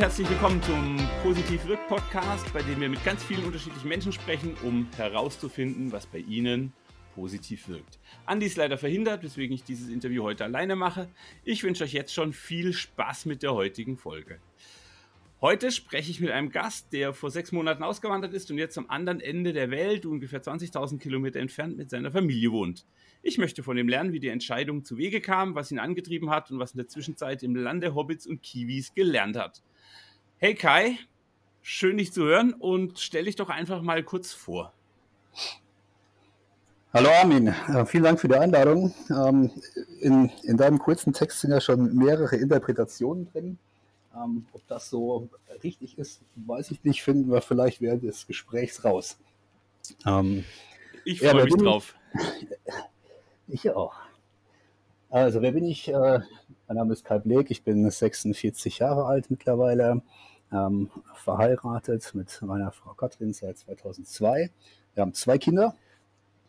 herzlich willkommen zum Positiv Wirk Podcast, bei dem wir mit ganz vielen unterschiedlichen Menschen sprechen, um herauszufinden, was bei ihnen positiv wirkt. Andi ist leider verhindert, weswegen ich dieses Interview heute alleine mache. Ich wünsche euch jetzt schon viel Spaß mit der heutigen Folge. Heute spreche ich mit einem Gast, der vor sechs Monaten ausgewandert ist und jetzt am anderen Ende der Welt, ungefähr 20.000 Kilometer entfernt, mit seiner Familie wohnt. Ich möchte von ihm lernen, wie die Entscheidung zu Wege kam, was ihn angetrieben hat und was in der Zwischenzeit im Lande Hobbits und Kiwis gelernt hat. Hey Kai, schön dich zu hören und stell dich doch einfach mal kurz vor. Hallo Armin, äh, vielen Dank für die Einladung. Ähm, in, in deinem kurzen Text sind ja schon mehrere Interpretationen drin. Ähm, ob das so richtig ist, weiß ich nicht. Finden wir vielleicht während des Gesprächs raus. Ähm, ich freue ja, mich drauf. Ich auch. Also, wer bin ich? Äh, mein Name ist Kai Bleek, ich bin 46 Jahre alt mittlerweile, ähm, verheiratet mit meiner Frau Katrin seit 2002. Wir haben zwei Kinder.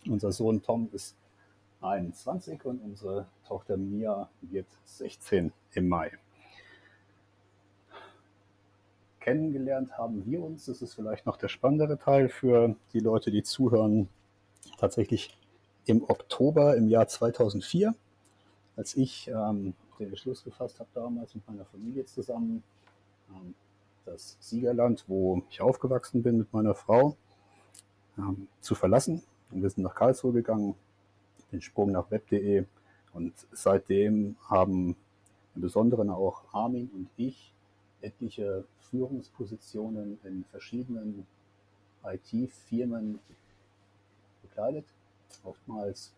Unser Sohn Tom ist 21 und unsere Tochter Mia wird 16 im Mai kennengelernt haben wir uns. Das ist vielleicht noch der spannendere Teil für die Leute, die zuhören. Tatsächlich im Oktober im Jahr 2004, als ich ähm, den Beschluss gefasst habe, damals mit meiner Familie zusammen, ähm, das Siegerland, wo ich aufgewachsen bin mit meiner Frau, ähm, zu verlassen. Und wir sind nach Karlsruhe gegangen, den Sprung nach web.de. Und seitdem haben im Besonderen auch Armin und ich etliche Führungspositionen in verschiedenen IT-Firmen bekleidet, oftmals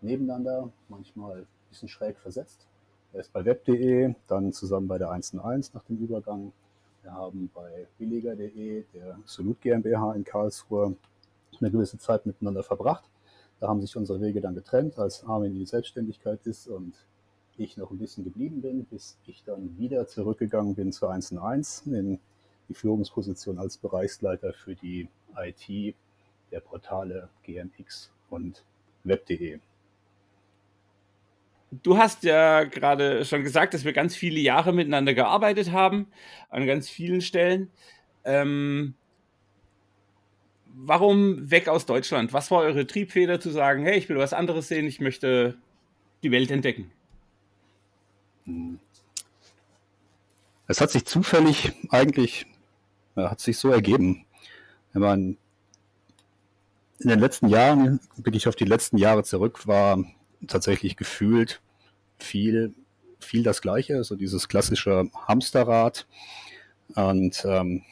nebeneinander, manchmal ein bisschen schräg versetzt. Er ist bei web.de, dann zusammen bei der 1&1 nach dem Übergang. Wir haben bei billiger.de, der Solut GmbH in Karlsruhe, eine gewisse Zeit miteinander verbracht. Da haben sich unsere Wege dann getrennt, als Armin in die Selbstständigkeit ist und ich noch ein bisschen geblieben bin, bis ich dann wieder zurückgegangen bin zu 1 und 1 in die Führungsposition als Bereichsleiter für die IT der Portale GMX und web.de. Du hast ja gerade schon gesagt, dass wir ganz viele Jahre miteinander gearbeitet haben, an ganz vielen Stellen. Ähm, warum weg aus Deutschland? Was war eure Triebfeder zu sagen, hey, ich will was anderes sehen, ich möchte die Welt entdecken? Es hat sich zufällig eigentlich, hat sich so ergeben. Wenn man in den letzten Jahren, bin ich auf die letzten Jahre zurück, war tatsächlich gefühlt viel, viel das Gleiche, so dieses klassische Hamsterrad. Und ähm,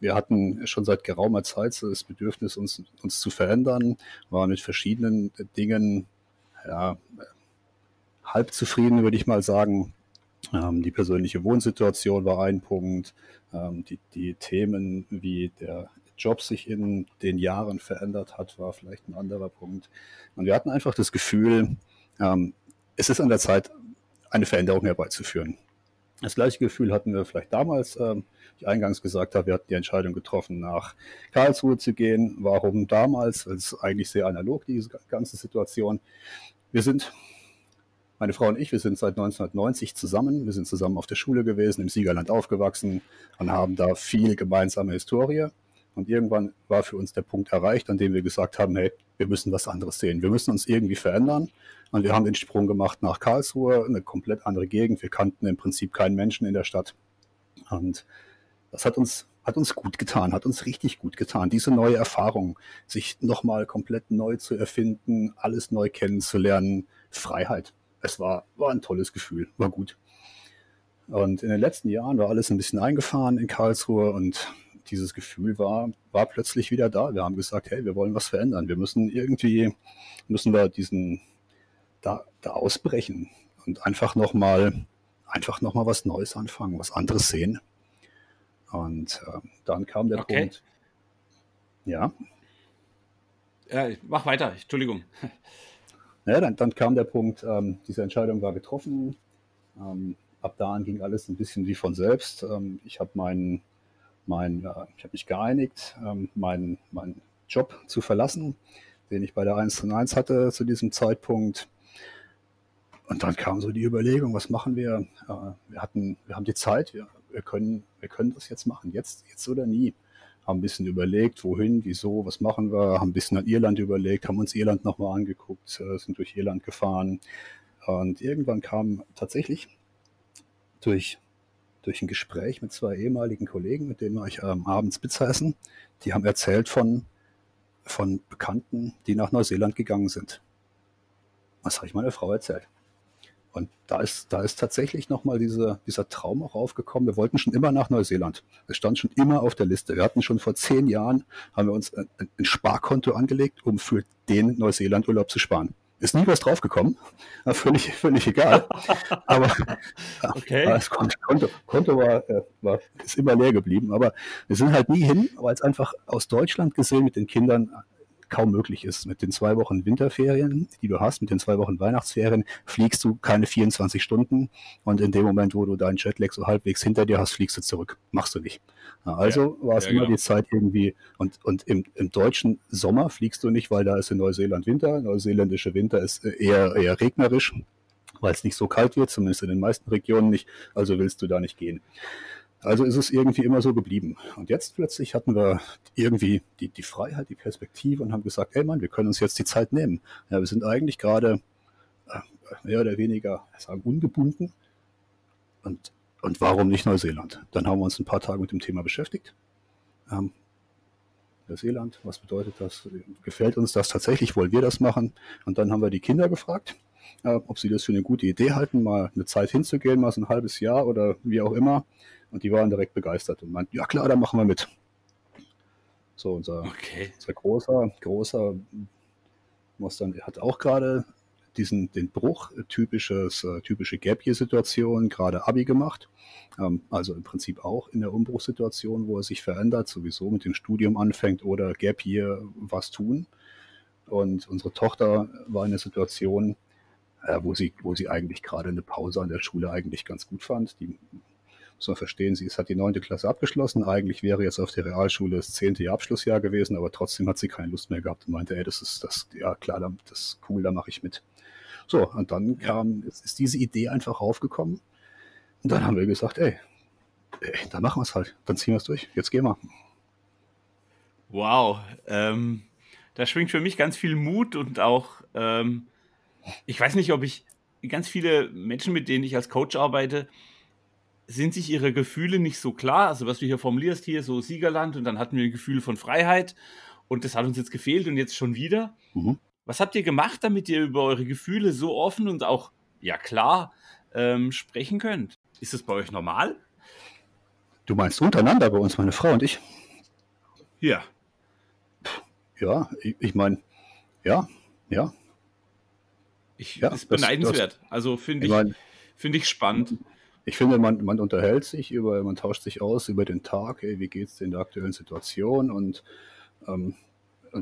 wir hatten schon seit geraumer Zeit so das Bedürfnis, uns, uns zu verändern, waren mit verschiedenen Dingen ja, halb zufrieden, würde ich mal sagen. Ähm, die persönliche Wohnsituation war ein Punkt. Ähm, die, die Themen, wie der Job sich in den Jahren verändert hat, war vielleicht ein anderer Punkt. Und wir hatten einfach das Gefühl, ähm, es ist an der Zeit, eine Veränderung herbeizuführen. Das gleiche Gefühl hatten wir vielleicht damals, ähm, ich eingangs gesagt habe, wir hatten die Entscheidung getroffen, nach Karlsruhe zu gehen. Warum damals? Es ist eigentlich sehr analog, diese ganze Situation. Wir sind meine Frau und ich, wir sind seit 1990 zusammen. Wir sind zusammen auf der Schule gewesen, im Siegerland aufgewachsen und haben da viel gemeinsame Historie. Und irgendwann war für uns der Punkt erreicht, an dem wir gesagt haben, hey, wir müssen was anderes sehen. Wir müssen uns irgendwie verändern. Und wir haben den Sprung gemacht nach Karlsruhe, eine komplett andere Gegend. Wir kannten im Prinzip keinen Menschen in der Stadt. Und das hat uns, hat uns gut getan, hat uns richtig gut getan. Diese neue Erfahrung, sich nochmal komplett neu zu erfinden, alles neu kennenzulernen, Freiheit es war, war ein tolles Gefühl, war gut. Und in den letzten Jahren war alles ein bisschen eingefahren in Karlsruhe und dieses Gefühl war, war plötzlich wieder da. Wir haben gesagt, hey, wir wollen was verändern. Wir müssen irgendwie, müssen wir diesen, da, da ausbrechen und einfach nochmal, einfach nochmal was Neues anfangen, was anderes sehen. Und äh, dann kam der okay. Punkt. Ja. Ja, mach weiter, Entschuldigung. Naja, dann, dann kam der Punkt, ähm, diese Entscheidung war getroffen. Ähm, ab da an ging alles ein bisschen wie von selbst. Ähm, ich habe meinen, mein, äh, ich habe mich geeinigt, ähm, meinen, meinen Job zu verlassen, den ich bei der 1 zu 1 hatte zu diesem Zeitpunkt. Und dann kam so die Überlegung, was machen wir? Äh, wir hatten, wir haben die Zeit, wir, wir können, wir können das jetzt machen, jetzt, jetzt oder nie. Haben ein bisschen überlegt, wohin, wieso, was machen wir, haben ein bisschen an Irland überlegt, haben uns Irland nochmal angeguckt, äh, sind durch Irland gefahren. Und irgendwann kam tatsächlich durch, durch ein Gespräch mit zwei ehemaligen Kollegen, mit denen war ich ähm, abends Pizza essen, die haben erzählt von, von Bekannten, die nach Neuseeland gegangen sind. Was habe ich meiner Frau erzählt? Und da ist, da ist tatsächlich nochmal diese, dieser Traum auch aufgekommen. Wir wollten schon immer nach Neuseeland. Es stand schon immer auf der Liste. Wir hatten schon vor zehn Jahren, haben wir uns ein, ein Sparkonto angelegt, um für den Neuseeland-Urlaub zu sparen. Ist nie was draufgekommen. Völlig, völlig egal. Aber okay. das Konto, Konto, Konto war, äh, war, ist immer leer geblieben. Aber wir sind halt nie hin, weil es einfach aus Deutschland gesehen mit den Kindern kaum möglich ist. Mit den zwei Wochen Winterferien, die du hast, mit den zwei Wochen Weihnachtsferien, fliegst du keine 24 Stunden und in dem Moment, wo du deinen Jetlag so halbwegs hinter dir hast, fliegst du zurück. Machst du nicht. Also ja, war es ja, immer genau. die Zeit irgendwie, und, und im, im deutschen Sommer fliegst du nicht, weil da ist in Neuseeland Winter. Neuseeländische Winter ist eher, eher regnerisch, weil es nicht so kalt wird, zumindest in den meisten Regionen nicht. Also willst du da nicht gehen. Also ist es irgendwie immer so geblieben. Und jetzt plötzlich hatten wir irgendwie die, die Freiheit, die Perspektive und haben gesagt, ey Mann, wir können uns jetzt die Zeit nehmen. Ja, wir sind eigentlich gerade äh, mehr oder weniger sagen, ungebunden. Und, und warum nicht Neuseeland? Dann haben wir uns ein paar Tage mit dem Thema beschäftigt. Ähm, Neuseeland, was bedeutet das? Gefällt uns das tatsächlich? Wollen wir das machen? Und dann haben wir die Kinder gefragt, äh, ob sie das für eine gute Idee halten, mal eine Zeit hinzugehen, mal so ein halbes Jahr oder wie auch immer und die waren direkt begeistert und meinten, ja klar, da machen wir mit. So, unser, okay. unser großer, großer muss dann, er hat auch gerade diesen, den Bruch, typisches, äh, typische Gap-Year-Situation, gerade Abi gemacht. Ähm, also im Prinzip auch in der Umbruchssituation, wo er sich verändert, sowieso mit dem Studium anfängt oder Gap-Year was tun. Und unsere Tochter war in der Situation, äh, wo, sie, wo sie eigentlich gerade eine Pause an der Schule eigentlich ganz gut fand. Die muss man verstehen, sie hat die neunte Klasse abgeschlossen. Eigentlich wäre jetzt auf der Realschule das zehnte Abschlussjahr gewesen, aber trotzdem hat sie keine Lust mehr gehabt und meinte, ey, das ist das, ja klar, das ist cool, da mache ich mit. So, und dann kam, ist diese Idee einfach aufgekommen. Und dann haben wir gesagt, ey, ey dann machen wir es halt. Dann ziehen wir es durch. Jetzt gehen wir. Wow. Ähm, da schwingt für mich ganz viel Mut und auch, ähm, ich weiß nicht, ob ich ganz viele Menschen, mit denen ich als Coach arbeite, sind sich ihre Gefühle nicht so klar. Also was du hier formulierst, hier so Siegerland und dann hatten wir ein Gefühl von Freiheit und das hat uns jetzt gefehlt und jetzt schon wieder. Mhm. Was habt ihr gemacht, damit ihr über eure Gefühle so offen und auch, ja klar, ähm, sprechen könnt? Ist das bei euch normal? Du meinst untereinander bei uns, meine Frau und ich? Ja. Ja, ich, ich meine, ja, ja. Ich, ja, ist beneidenswert. Das, also finde ich, ich mein, finde ich spannend ich finde, man, man unterhält sich über, man tauscht sich aus über den Tag, ey, wie es in der aktuellen Situation und, ähm,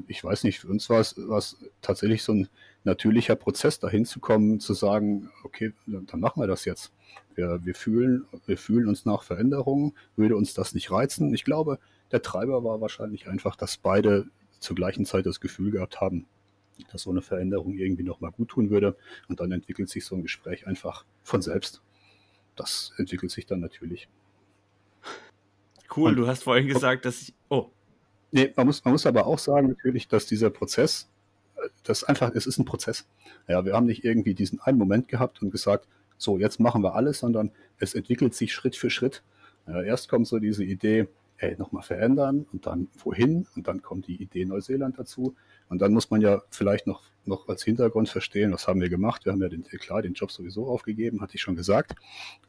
ich weiß nicht, für uns war es tatsächlich so ein natürlicher Prozess, dahin zu kommen, zu sagen, okay, dann machen wir das jetzt. Wir, wir, fühlen, wir fühlen uns nach Veränderungen, würde uns das nicht reizen. Ich glaube, der Treiber war wahrscheinlich einfach, dass beide zur gleichen Zeit das Gefühl gehabt haben, dass so eine Veränderung irgendwie nochmal gut tun würde. Und dann entwickelt sich so ein Gespräch einfach von selbst das entwickelt sich dann natürlich. Cool, Und, du hast vorhin gesagt, dass ich. Oh. Nee, man muss, man muss aber auch sagen, natürlich, dass dieser Prozess, das einfach, es ist ein Prozess. Ja, wir haben nicht irgendwie diesen einen Moment gehabt und gesagt, so, jetzt machen wir alles, sondern es entwickelt sich Schritt für Schritt. Ja, erst kommt so diese Idee, ey, nochmal verändern und dann wohin und dann kommt die Idee Neuseeland dazu und dann muss man ja vielleicht noch, noch als Hintergrund verstehen, was haben wir gemacht. Wir haben ja den, klar den Job sowieso aufgegeben, hatte ich schon gesagt.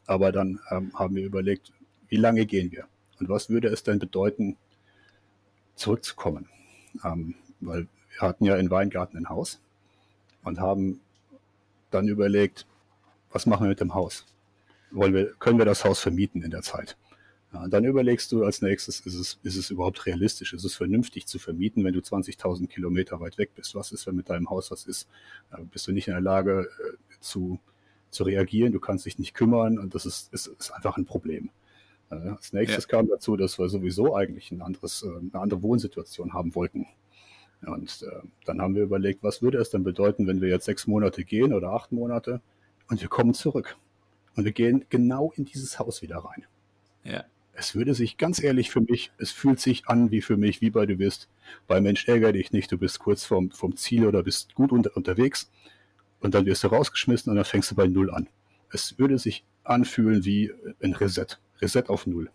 Aber dann ähm, haben wir überlegt, wie lange gehen wir? Und was würde es denn bedeuten, zurückzukommen? Ähm, weil wir hatten ja in Weingarten ein Haus und haben dann überlegt, was machen wir mit dem Haus? Wollen wir, können wir das Haus vermieten in der Zeit? Ja, dann überlegst du als nächstes, ist es, ist es überhaupt realistisch, ist es vernünftig zu vermieten, wenn du 20.000 Kilometer weit weg bist? Was ist, wenn mit deinem Haus was ist? Äh, bist du nicht in der Lage äh, zu, zu reagieren, du kannst dich nicht kümmern und das ist, ist, ist einfach ein Problem. Äh, als nächstes ja. kam dazu, dass wir sowieso eigentlich ein anderes, eine andere Wohnsituation haben wollten. Und äh, dann haben wir überlegt, was würde es denn bedeuten, wenn wir jetzt sechs Monate gehen oder acht Monate und wir kommen zurück. Und wir gehen genau in dieses Haus wieder rein. Ja. Es würde sich ganz ehrlich für mich, es fühlt sich an wie für mich, wie bei du bist. Bei Mensch ärger dich nicht, du bist kurz vom, vom Ziel oder bist gut unter, unterwegs und dann wirst du rausgeschmissen und dann fängst du bei Null an. Es würde sich anfühlen wie ein Reset, Reset auf Null.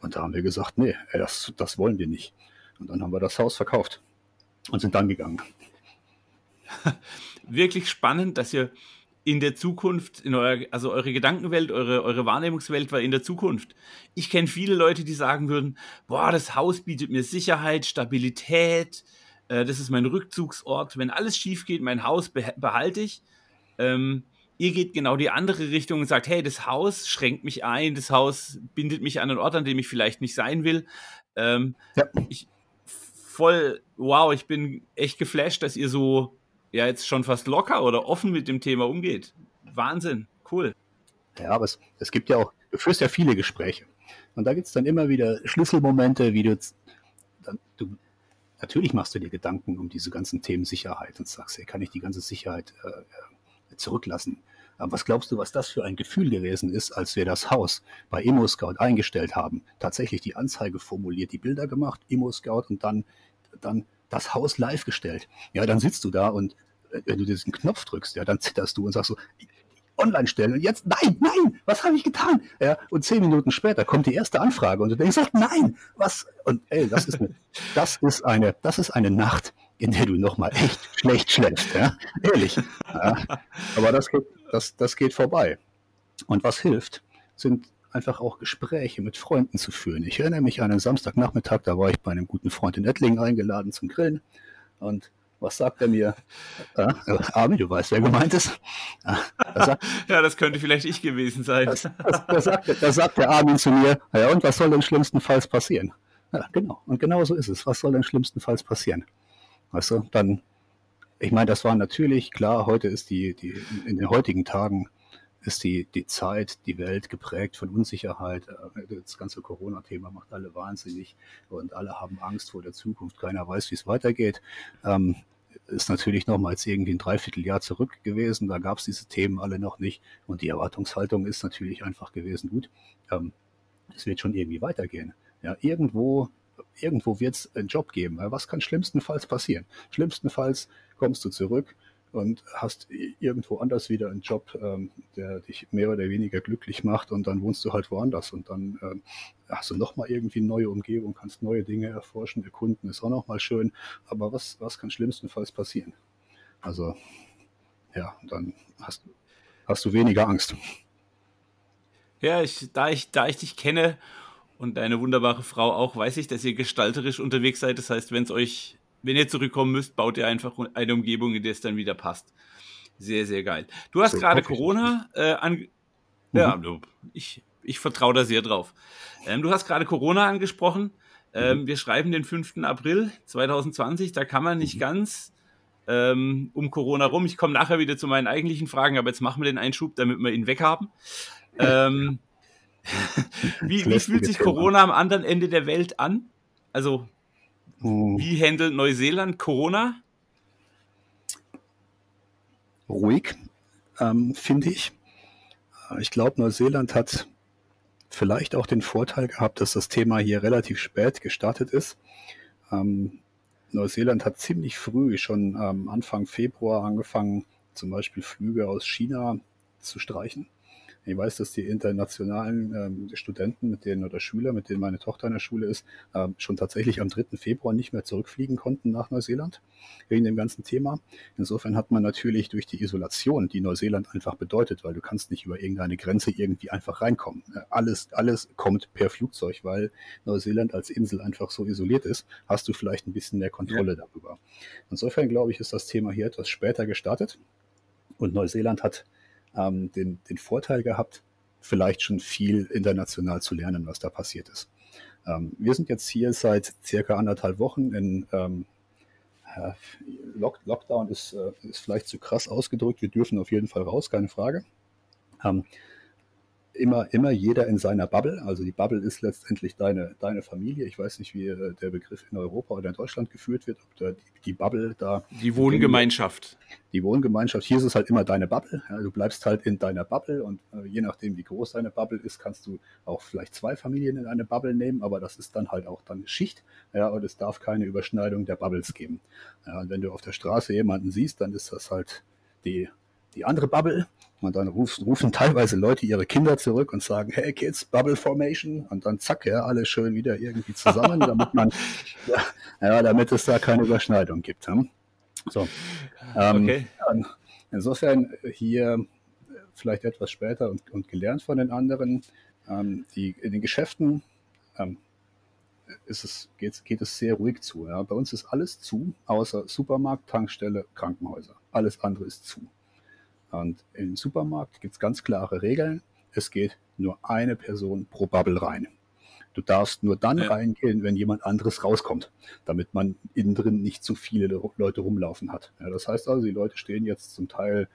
Und da haben wir gesagt, nee, das, das wollen wir nicht. Und dann haben wir das Haus verkauft und sind dann gegangen. Wirklich spannend, dass ihr in der Zukunft, in euer, also eure Gedankenwelt, eure, eure Wahrnehmungswelt war in der Zukunft. Ich kenne viele Leute, die sagen würden, boah, das Haus bietet mir Sicherheit, Stabilität, äh, das ist mein Rückzugsort. Wenn alles schief geht, mein Haus behalte ich. Ähm, ihr geht genau die andere Richtung und sagt, hey, das Haus schränkt mich ein, das Haus bindet mich an einen Ort, an dem ich vielleicht nicht sein will. Ähm, ja. ich, voll, wow, ich bin echt geflasht, dass ihr so ja jetzt schon fast locker oder offen mit dem Thema umgeht. Wahnsinn, cool. Ja, aber es, es gibt ja auch, du führst ja viele Gespräche. Und da gibt es dann immer wieder Schlüsselmomente, wie du, dann, du, natürlich machst du dir Gedanken um diese ganzen Themen Sicherheit und sagst, hey, kann ich die ganze Sicherheit äh, äh zurücklassen? Aber was glaubst du, was das für ein Gefühl gewesen ist, als wir das Haus bei ImmoScout eingestellt haben? Tatsächlich die Anzeige formuliert, die Bilder gemacht, ImmoScout und dann, dann das Haus live gestellt. Ja, dann sitzt du da und wenn du diesen Knopf drückst, ja, dann zitterst du und sagst so, online stellen und jetzt, nein, nein, was habe ich getan? Ja, und zehn Minuten später kommt die erste Anfrage und du denkst, nein, was? Und ey, das ist eine, das ist eine, das ist eine Nacht, in der du nochmal echt schlecht schläfst, ja, ehrlich. Ja, aber das geht, das, das geht vorbei. Und was hilft, sind einfach auch Gespräche mit Freunden zu führen. Ich erinnere mich an einen Samstagnachmittag, da war ich bei einem guten Freund in Ettlingen eingeladen zum Grillen und was sagt er mir? Äh, Armin, du weißt, wer gemeint ist. Sagt, ja, das könnte vielleicht ich gewesen sein. Das, sagt, das sagt der Armin zu mir, ja, und was soll denn schlimmstenfalls passieren? Ja, genau. Und genau so ist es. Was soll denn schlimmstenfalls passieren? Weißt du, dann, ich meine, das war natürlich, klar, heute ist die, die, in den heutigen Tagen ist die, die Zeit, die Welt geprägt von Unsicherheit. Äh, das ganze Corona-Thema macht alle wahnsinnig und alle haben Angst vor der Zukunft. Keiner weiß, wie es weitergeht. Ähm, ist natürlich nochmals irgendwie ein Dreivierteljahr zurück gewesen. Da gab es diese Themen alle noch nicht. Und die Erwartungshaltung ist natürlich einfach gewesen, gut, ähm, es wird schon irgendwie weitergehen. Ja, irgendwo, irgendwo wird es einen Job geben. Was kann schlimmstenfalls passieren? Schlimmstenfalls kommst du zurück, und hast irgendwo anders wieder einen Job, ähm, der dich mehr oder weniger glücklich macht und dann wohnst du halt woanders und dann ähm, hast du nochmal irgendwie eine neue Umgebung, kannst neue Dinge erforschen, erkunden, ist auch nochmal schön, aber was, was kann schlimmstenfalls passieren? Also ja, dann hast, hast du weniger Angst. Ja, ich, da, ich, da ich dich kenne und deine wunderbare Frau auch, weiß ich, dass ihr gestalterisch unterwegs seid. Das heißt, wenn es euch wenn ihr zurückkommen müsst, baut ihr einfach eine Umgebung, in der es dann wieder passt. Sehr, sehr geil. Du hast so, gerade Corona äh, an. Mhm. Ja, ich, ich vertraue da sehr drauf. Ähm, du hast gerade Corona angesprochen. Ähm, mhm. Wir schreiben den 5. April 2020. Da kann man nicht mhm. ganz ähm, um Corona rum. Ich komme nachher wieder zu meinen eigentlichen Fragen, aber jetzt machen wir den Einschub, damit wir ihn weghaben. Ähm, wie, wie fühlt sich Corona am anderen Ende der Welt an? Also hm. Wie handelt Neuseeland Corona? Ruhig, ähm, finde ich. Ich glaube, Neuseeland hat vielleicht auch den Vorteil gehabt, dass das Thema hier relativ spät gestartet ist. Ähm, Neuseeland hat ziemlich früh, schon ähm, Anfang Februar, angefangen, zum Beispiel Flüge aus China zu streichen. Ich weiß, dass die internationalen ähm, Studenten, mit denen oder Schüler, mit denen meine Tochter in der Schule ist, ähm, schon tatsächlich am 3. Februar nicht mehr zurückfliegen konnten nach Neuseeland wegen dem ganzen Thema. Insofern hat man natürlich durch die Isolation, die Neuseeland einfach bedeutet, weil du kannst nicht über irgendeine Grenze irgendwie einfach reinkommen. Äh, alles, alles kommt per Flugzeug, weil Neuseeland als Insel einfach so isoliert ist, hast du vielleicht ein bisschen mehr Kontrolle ja. darüber. Insofern glaube ich, ist das Thema hier etwas später gestartet. Und Neuseeland hat ähm, den, den Vorteil gehabt, vielleicht schon viel international zu lernen, was da passiert ist. Ähm, wir sind jetzt hier seit circa anderthalb Wochen in ähm, Lock Lockdown ist, äh, ist vielleicht zu krass ausgedrückt. Wir dürfen auf jeden Fall raus, keine Frage. Ähm, immer, immer jeder in seiner Bubble. Also die Bubble ist letztendlich deine, deine Familie. Ich weiß nicht, wie äh, der Begriff in Europa oder in Deutschland geführt wird, ob da die, die Bubble da. Die Wohngemeinschaft. Die Wohngemeinschaft. Hier ist es halt immer deine Bubble. Ja, du bleibst halt in deiner Bubble und äh, je nachdem, wie groß deine Bubble ist, kannst du auch vielleicht zwei Familien in eine Bubble nehmen, aber das ist dann halt auch dann Schicht. Ja, und es darf keine Überschneidung der Bubbles geben. Ja, und wenn du auf der Straße jemanden siehst, dann ist das halt die, die andere Bubble und dann ruf, rufen teilweise Leute ihre Kinder zurück und sagen, hey Kids, Bubble Formation. Und dann zack, ja, alle schön wieder irgendwie zusammen, damit man, ja, ja, damit es da keine Überschneidung gibt. Hm? So. Ähm, okay. Insofern hier vielleicht etwas später und, und gelernt von den anderen. Ähm, die, in den Geschäften ähm, ist es, geht, geht es sehr ruhig zu. Ja. Bei uns ist alles zu, außer Supermarkt, Tankstelle, Krankenhäuser. Alles andere ist zu. Und im Supermarkt gibt es ganz klare Regeln. Es geht nur eine Person pro Bubble rein. Du darfst nur dann ja. reingehen, wenn jemand anderes rauskommt, damit man innen drin nicht zu viele Leute rumlaufen hat. Ja, das heißt also, die Leute stehen jetzt zum Teil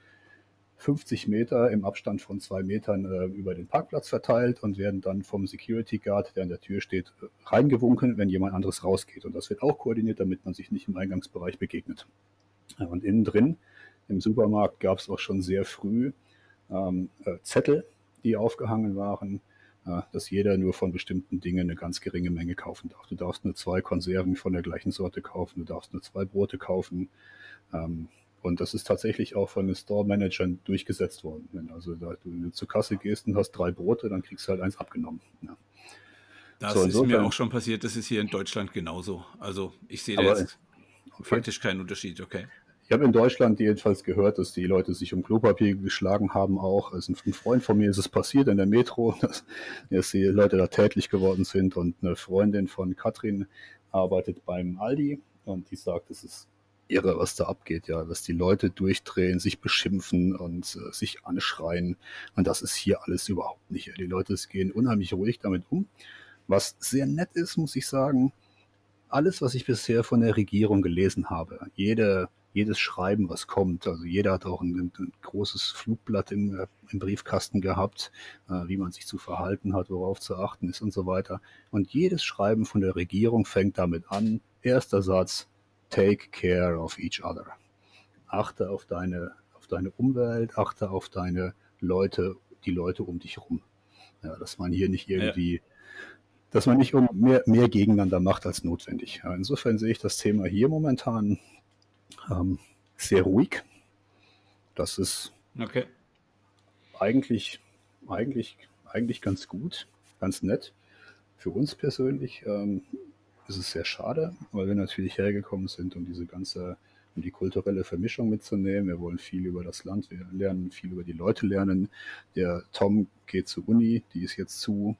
50 Meter im Abstand von zwei Metern äh, über den Parkplatz verteilt und werden dann vom Security Guard, der an der Tür steht, reingewunken, wenn jemand anderes rausgeht. Und das wird auch koordiniert, damit man sich nicht im Eingangsbereich begegnet. Und innen drin im Supermarkt gab es auch schon sehr früh ähm, äh, Zettel, die aufgehangen waren, äh, dass jeder nur von bestimmten Dingen eine ganz geringe Menge kaufen darf. Du darfst nur zwei Konserven von der gleichen Sorte kaufen, du darfst nur zwei Brote kaufen. Ähm, und das ist tatsächlich auch von den Store-Managern durchgesetzt worden. Wenn also da du zur Kasse gehst und hast drei Brote, dann kriegst du halt eins abgenommen. Ja. Das so, ist mir auch schon passiert, das ist hier in Deutschland genauso. Also ich sehe da jetzt okay. faktisch keinen Unterschied, okay. Ich habe in Deutschland jedenfalls gehört, dass die Leute sich um Klopapier geschlagen haben auch. Also ein Freund von mir ist es passiert in der Metro, dass, dass die Leute da tätlich geworden sind und eine Freundin von Katrin arbeitet beim Aldi und die sagt, es ist irre, was da abgeht, ja, dass die Leute durchdrehen, sich beschimpfen und äh, sich anschreien. Und das ist hier alles überhaupt nicht. Die Leute gehen unheimlich ruhig damit um. Was sehr nett ist, muss ich sagen, alles, was ich bisher von der Regierung gelesen habe, jede jedes Schreiben, was kommt. Also jeder hat auch ein, ein großes Flugblatt im, äh, im Briefkasten gehabt, äh, wie man sich zu verhalten hat, worauf zu achten ist und so weiter. Und jedes Schreiben von der Regierung fängt damit an. Erster Satz, take care of each other. Achte auf deine, auf deine Umwelt, achte auf deine Leute, die Leute um dich herum. Ja, dass man hier nicht irgendwie ja dass man nicht mehr, mehr gegeneinander macht als notwendig. Ja, insofern sehe ich das Thema hier momentan ähm, sehr ruhig. Das ist okay. eigentlich, eigentlich, eigentlich ganz gut, ganz nett. Für uns persönlich ähm, ist es sehr schade, weil wir natürlich hergekommen sind, um diese ganze, um die kulturelle Vermischung mitzunehmen. Wir wollen viel über das Land wir lernen, viel über die Leute lernen. Der Tom geht zur Uni, die ist jetzt zu.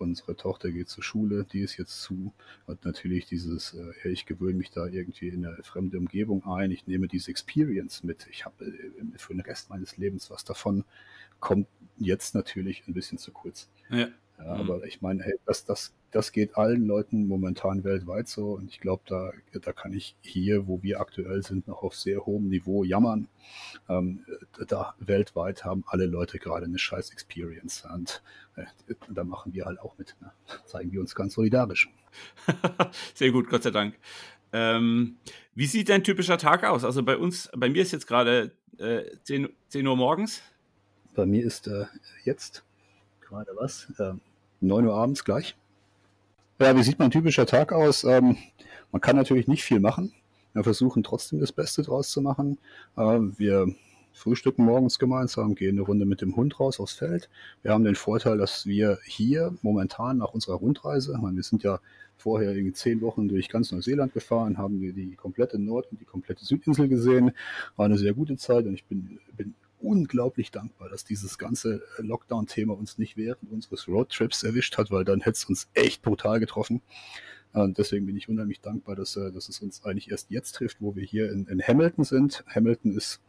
Unsere Tochter geht zur Schule, die ist jetzt zu. Hat natürlich dieses, äh, ich gewöhne mich da irgendwie in eine fremde Umgebung ein, ich nehme diese Experience mit. Ich habe äh, für den Rest meines Lebens was davon, kommt jetzt natürlich ein bisschen zu kurz. Ja. Ja, mhm. Aber ich meine, hey, das, das, das geht allen Leuten momentan weltweit so und ich glaube, da, da kann ich hier, wo wir aktuell sind, noch auf sehr hohem Niveau jammern. Ähm, da weltweit haben alle Leute gerade eine scheiß Experience und äh, da machen wir halt auch mit. Ne? Zeigen wir uns ganz solidarisch. sehr gut, Gott sei Dank. Ähm, wie sieht dein typischer Tag aus? Also bei uns, bei mir ist jetzt gerade äh, 10, 10 Uhr morgens. Bei mir ist äh, jetzt gerade was? Ähm, 9 Uhr abends gleich. Ja, wie sieht mein typischer Tag aus? Ähm, man kann natürlich nicht viel machen. Wir versuchen trotzdem das Beste draus zu machen. Ähm, wir frühstücken morgens gemeinsam, gehen eine Runde mit dem Hund raus aufs Feld. Wir haben den Vorteil, dass wir hier momentan nach unserer Rundreise, meine, wir sind ja vorher irgendwie zehn Wochen durch ganz Neuseeland gefahren, haben wir die komplette Nord- und die komplette Südinsel gesehen. War eine sehr gute Zeit und ich bin, bin unglaublich dankbar, dass dieses ganze äh, Lockdown-Thema uns nicht während unseres Roadtrips erwischt hat, weil dann hätte es uns echt brutal getroffen. Und deswegen bin ich unheimlich dankbar, dass, äh, dass es uns eigentlich erst jetzt trifft, wo wir hier in, in Hamilton sind. Hamilton ist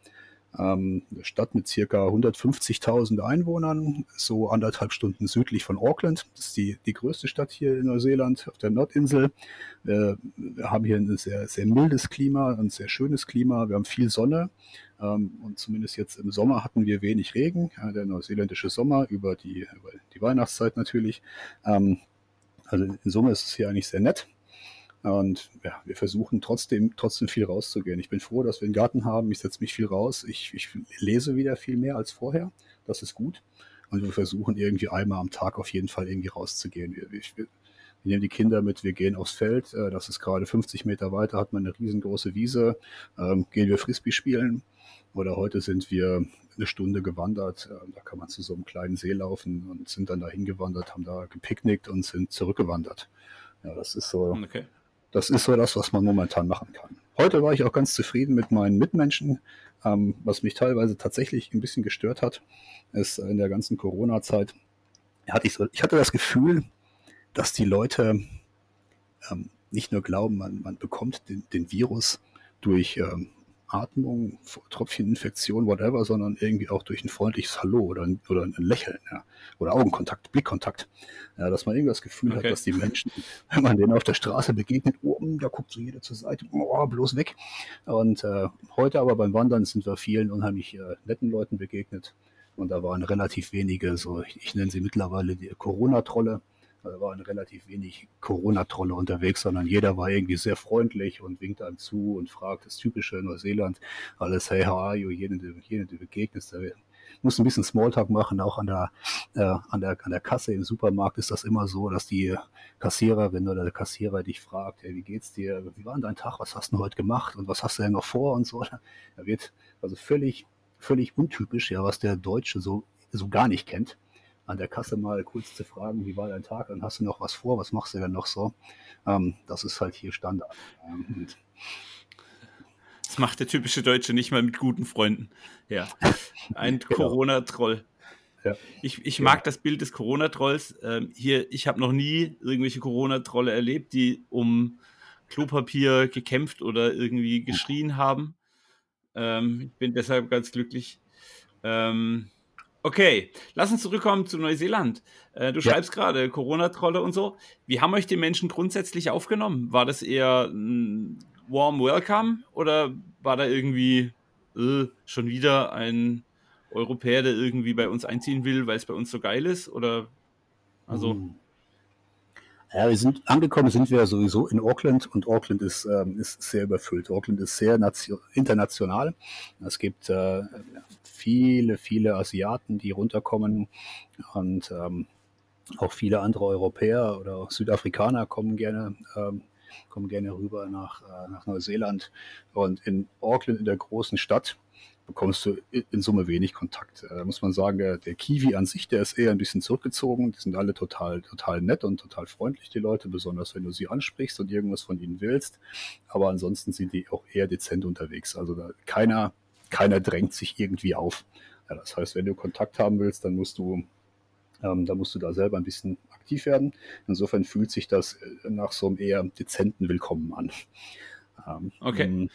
ähm, eine Stadt mit circa 150.000 Einwohnern, so anderthalb Stunden südlich von Auckland. Das ist die, die größte Stadt hier in Neuseeland auf der Nordinsel. Wir, wir haben hier ein sehr, sehr mildes Klima, ein sehr schönes Klima. Wir haben viel Sonne. Ähm, und zumindest jetzt im Sommer hatten wir wenig Regen, der neuseeländische Sommer über die, über die Weihnachtszeit natürlich. Ähm, also in Summe ist es hier eigentlich sehr nett. Und ja, wir versuchen trotzdem, trotzdem viel rauszugehen. Ich bin froh, dass wir einen Garten haben. Ich setze mich viel raus. Ich, ich lese wieder viel mehr als vorher. Das ist gut. Und wir versuchen irgendwie einmal am Tag auf jeden Fall irgendwie rauszugehen. Wir, wir, wir nehmen die Kinder mit, wir gehen aufs Feld. Äh, das ist gerade 50 Meter weiter, hat man eine riesengroße Wiese. Ähm, gehen wir Frisbee spielen. Oder heute sind wir eine Stunde gewandert. Ähm, da kann man zu so einem kleinen See laufen und sind dann dahin gewandert, haben da gepicknickt und sind zurückgewandert. Ja, das ist so. Okay. Das ist so das, was man momentan machen kann. Heute war ich auch ganz zufrieden mit meinen Mitmenschen. Ähm, was mich teilweise tatsächlich ein bisschen gestört hat, ist in der ganzen Corona-Zeit, hatte ich, so, ich hatte das Gefühl, dass die Leute ähm, nicht nur glauben, man, man bekommt den, den Virus durch ähm, Atmung, Tröpfcheninfektion, whatever, sondern irgendwie auch durch ein freundliches Hallo oder ein, oder ein Lächeln ja. oder Augenkontakt, Blickkontakt. Ja, dass man irgendwie das Gefühl okay. hat, dass die Menschen, wenn man denen auf der Straße begegnet, oh, da guckt so jeder zur Seite, oh, bloß weg. Und äh, heute aber beim Wandern sind wir vielen unheimlich äh, netten Leuten begegnet. Und da waren relativ wenige, so ich, ich nenne sie mittlerweile die Corona-Trolle, da waren relativ wenig Corona-Trolle unterwegs, sondern jeder war irgendwie sehr freundlich und winkt einem zu und fragt das typische Neuseeland, alles, hey, how are you, jeden, jeden du begegnest. Da muss ein bisschen Smalltalk machen, auch an der, äh, an, der, an der Kasse im Supermarkt ist das immer so, dass die Kassiererin oder der Kassierer dich fragt, hey, wie geht's dir, wie war denn dein Tag, was hast du heute gemacht? Und was hast du denn noch vor? Und so. Da wird also völlig, völlig untypisch, ja, was der Deutsche so, so gar nicht kennt an der Kasse mal kurz zu fragen, wie war dein Tag, dann hast du noch was vor, was machst du denn noch so? Ähm, das ist halt hier Standard. Ähm, das macht der typische Deutsche nicht mal mit guten Freunden. Ja, ein genau. Corona-Troll. Ja. Ich, ich mag das Bild des Corona-Trolls. Ähm, hier, ich habe noch nie irgendwelche Corona-Trolle erlebt, die um Klopapier gekämpft oder irgendwie geschrien haben. Ähm, ich bin deshalb ganz glücklich. Ähm, Okay, lass uns zurückkommen zu Neuseeland. Äh, du ja. schreibst gerade Corona-Trolle und so. Wie haben euch die Menschen grundsätzlich aufgenommen? War das eher ein warm Welcome oder war da irgendwie äh, schon wieder ein Europäer, der irgendwie bei uns einziehen will, weil es bei uns so geil ist? Oder also. Hm. Ja, wir sind angekommen, sind wir sowieso in Auckland und Auckland ist, ähm, ist sehr überfüllt. Auckland ist sehr international. Es gibt äh, viele, viele Asiaten, die runterkommen und ähm, auch viele andere Europäer oder auch Südafrikaner kommen gerne, ähm, kommen gerne rüber nach, äh, nach Neuseeland. Und in Auckland, in der großen Stadt, bekommst du in Summe wenig Kontakt. Da muss man sagen, der, der, Kiwi an sich, der ist eher ein bisschen zurückgezogen. Die sind alle total, total nett und total freundlich, die Leute, besonders wenn du sie ansprichst und irgendwas von ihnen willst. Aber ansonsten sind die auch eher dezent unterwegs. Also da, keiner, keiner drängt sich irgendwie auf. Ja, das heißt, wenn du Kontakt haben willst, dann musst du, ähm, dann musst du da selber ein bisschen aktiv werden. Insofern fühlt sich das äh, nach so einem eher dezenten Willkommen an. Ähm, okay.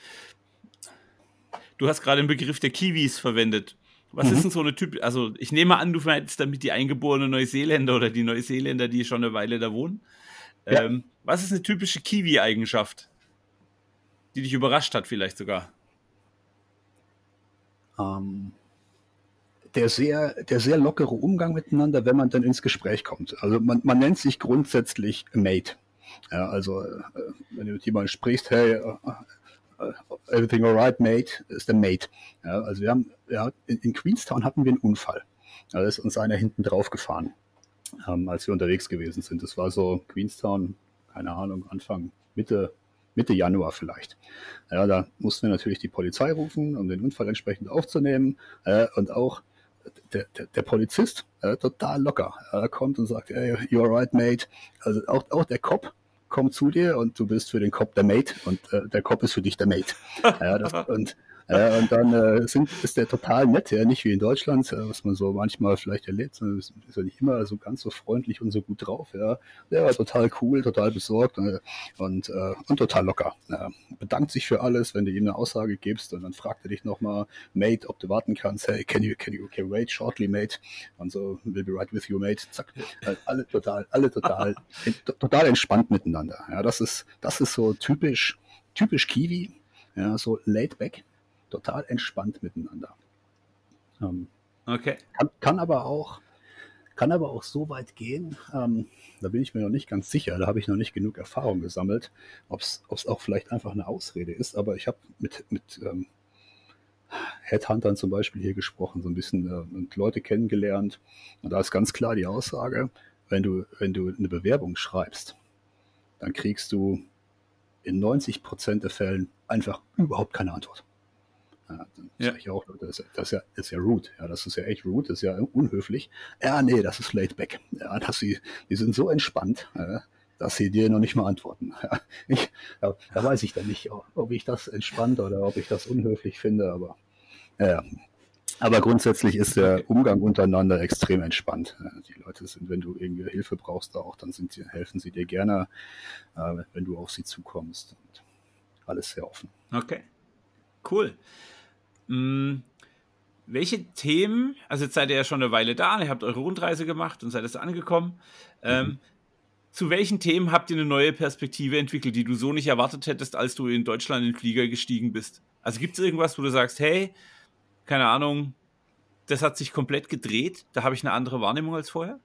Du hast gerade den Begriff der Kiwis verwendet. Was mhm. ist denn so eine Typ? Also, ich nehme an, du meinst damit die eingeborenen Neuseeländer oder die Neuseeländer, die schon eine Weile da wohnen. Ja. Ähm, was ist eine typische Kiwi-Eigenschaft, die dich überrascht hat, vielleicht sogar? Ähm, der, sehr, der sehr lockere Umgang miteinander, wenn man dann ins Gespräch kommt. Also, man, man nennt sich grundsätzlich Mate. Ja, also, äh, wenn du mit jemandem sprichst, hey, äh, everything alright, mate, ist der Mate. Ja, also wir haben, ja, in, in, Queenstown hatten wir einen Unfall. Da ist uns einer hinten drauf gefahren, ähm, als wir unterwegs gewesen sind. Das war so Queenstown, keine Ahnung, Anfang, Mitte, Mitte Januar vielleicht. Ja, da mussten wir natürlich die Polizei rufen, um den Unfall entsprechend aufzunehmen. Äh, und auch der, der, der Polizist, äh, total locker. Er kommt und sagt, hey, you're alright, mate. Also auch, auch der Cop, kommt zu dir und du bist für den Cop der Mate und äh, der Cop ist für dich der Mate. ja, das, und ja, und dann äh, sind, ist der total nett, ja, nicht wie in Deutschland, äh, was man so manchmal vielleicht erlebt, sondern ist, ist ja nicht immer so ganz so freundlich und so gut drauf. Ja, der war total cool, total besorgt äh, und, äh, und total locker. Ja, bedankt sich für alles, wenn du ihm eine Aussage gibst und dann fragt er dich nochmal, Mate, ob du warten kannst. Hey, can you, can you okay, wait shortly, Mate? Und so, we'll be right with you, Mate. Zack, äh, alle total, alle total, total entspannt miteinander. Ja, das ist, das ist so typisch, typisch Kiwi. Ja, so laid back total entspannt miteinander. Ähm, okay. Kann, kann, aber auch, kann aber auch so weit gehen, ähm, da bin ich mir noch nicht ganz sicher, da habe ich noch nicht genug Erfahrung gesammelt, ob es auch vielleicht einfach eine Ausrede ist, aber ich habe mit, mit ähm, Headhuntern zum Beispiel hier gesprochen, so ein bisschen äh, und Leute kennengelernt. Und da ist ganz klar die Aussage, wenn du, wenn du eine Bewerbung schreibst, dann kriegst du in 90 Prozent der Fällen einfach überhaupt keine Antwort. Ja, dann ja. ich auch, das, das, ist ja, ist ja rude. Ja, das ist ja echt rude, das ist ja unhöflich. Ja, nee, das ist laid back. Ja, dass sie, die sind so entspannt, ja, dass sie dir noch nicht mal antworten. Ja, ich, da, da weiß ich dann nicht, ob ich das entspannt oder ob ich das unhöflich finde, aber ja, aber grundsätzlich ist der Umgang untereinander extrem entspannt. Die Leute sind, wenn du irgendwie Hilfe brauchst, auch, dann sind sie, helfen sie dir gerne, äh, wenn du auf sie zukommst. Und alles sehr offen. Okay, cool. Hm, welche Themen, also jetzt seid ihr ja schon eine Weile da, ihr habt eure Rundreise gemacht und seid jetzt angekommen. Ähm, mhm. zu welchen Themen habt ihr eine neue Perspektive entwickelt, die du so nicht erwartet hättest, als du in Deutschland in den Flieger gestiegen bist? Also gibt es irgendwas, wo du sagst, hey, keine Ahnung, das hat sich komplett gedreht. Da habe ich eine andere Wahrnehmung als vorher?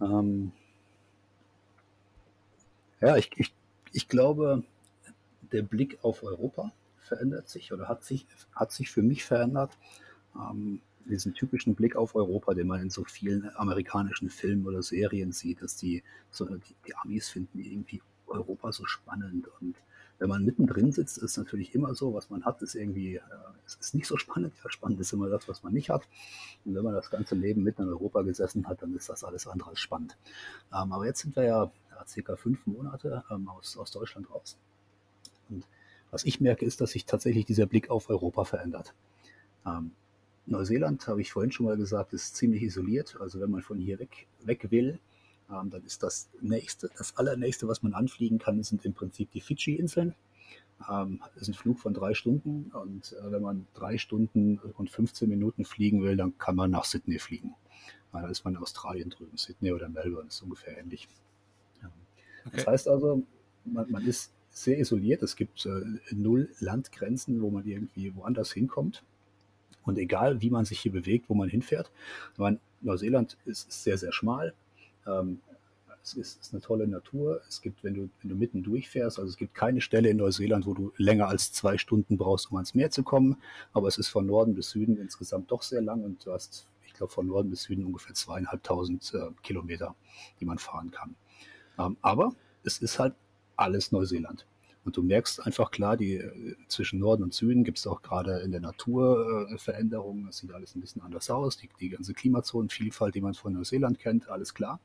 Ähm, ja, ich, ich, ich glaube, der Blick auf Europa verändert sich oder hat sich, hat sich für mich verändert. Ähm, diesen typischen Blick auf Europa, den man in so vielen amerikanischen Filmen oder Serien sieht, dass die, so, die, die Amis finden irgendwie Europa so spannend und wenn man mittendrin sitzt, ist natürlich immer so, was man hat, ist irgendwie, äh, es ist nicht so spannend. Ja, spannend ist immer das, was man nicht hat. Und wenn man das ganze Leben mitten in Europa gesessen hat, dann ist das alles andere als spannend. Ähm, aber jetzt sind wir ja, ja circa fünf Monate ähm, aus, aus Deutschland raus. Und was ich merke, ist, dass sich tatsächlich dieser Blick auf Europa verändert. Ähm, Neuseeland, habe ich vorhin schon mal gesagt, ist ziemlich isoliert. Also wenn man von hier weg, weg will, ähm, dann ist das nächste, das allernächste, was man anfliegen kann, sind im Prinzip die Fidschi-Inseln. Ähm, das ist ein Flug von drei Stunden und äh, wenn man drei Stunden und 15 Minuten fliegen will, dann kann man nach Sydney fliegen. Ja, da ist man in Australien drüben, Sydney oder Melbourne ist ungefähr ähnlich. Ja. Okay. Das heißt also, man, man, ist sehr isoliert. Es gibt äh, null Landgrenzen, wo man irgendwie woanders hinkommt. Und egal, wie man sich hier bewegt, wo man hinfährt, meine, Neuseeland ist sehr, sehr schmal. Ähm, es ist, ist, eine tolle Natur. Es gibt, wenn du, wenn du mitten durchfährst, also es gibt keine Stelle in Neuseeland, wo du länger als zwei Stunden brauchst, um ans Meer zu kommen. Aber es ist von Norden bis Süden insgesamt doch sehr lang und du hast, ich glaube, von Norden bis Süden ungefähr zweieinhalbtausend äh, Kilometer, die man fahren kann. Ähm, aber es ist halt alles Neuseeland. Und du merkst einfach klar, die äh, zwischen Norden und Süden gibt es auch gerade in der Natur äh, Veränderungen. Es sieht alles ein bisschen anders aus. Die, die ganze Klimazonenvielfalt, die man von Neuseeland kennt, alles klar.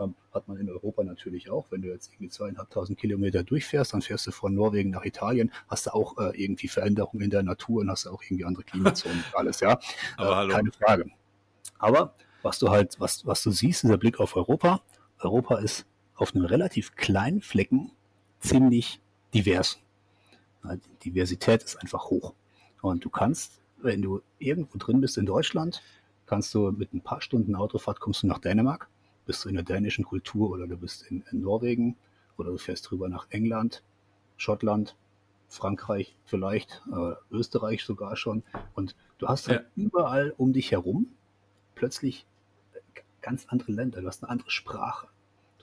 Ähm, hat man in Europa natürlich auch. Wenn du jetzt irgendwie zweieinhalbtausend Kilometer durchfährst, dann fährst du von Norwegen nach Italien, hast du auch äh, irgendwie Veränderungen in der Natur und hast auch irgendwie andere Klimazonen und alles, ja. Aber äh, keine Frage. Aber was du halt, was, was du siehst, dieser Blick auf Europa, Europa ist auf einem relativ kleinen Flecken ziemlich divers. Die Diversität ist einfach hoch. Und du kannst, wenn du irgendwo drin bist in Deutschland, kannst du mit ein paar Stunden Autofahrt kommst du nach Dänemark, bist du in der dänischen Kultur oder du bist in, in Norwegen oder du fährst drüber nach England, Schottland, Frankreich vielleicht, äh, Österreich sogar schon. Und du hast halt ja. überall um dich herum plötzlich ganz andere Länder, du hast eine andere Sprache,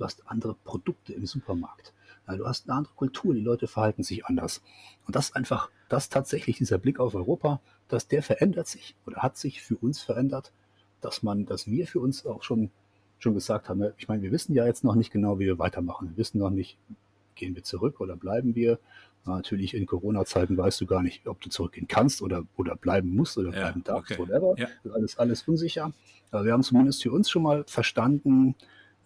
du hast andere Produkte im Supermarkt. Ja, du hast eine andere Kultur, die Leute verhalten sich anders. Und das einfach, das tatsächlich, dieser Blick auf Europa, dass der verändert sich oder hat sich für uns verändert, dass man, dass wir für uns auch schon, schon gesagt haben, ich meine, wir wissen ja jetzt noch nicht genau, wie wir weitermachen. Wir wissen noch nicht, gehen wir zurück oder bleiben wir. Natürlich in Corona-Zeiten weißt du gar nicht, ob du zurückgehen kannst oder, oder bleiben musst oder ja, bleiben darfst, okay. whatever. Ja. Das ist alles, alles unsicher. Aber wir haben zumindest für uns schon mal verstanden,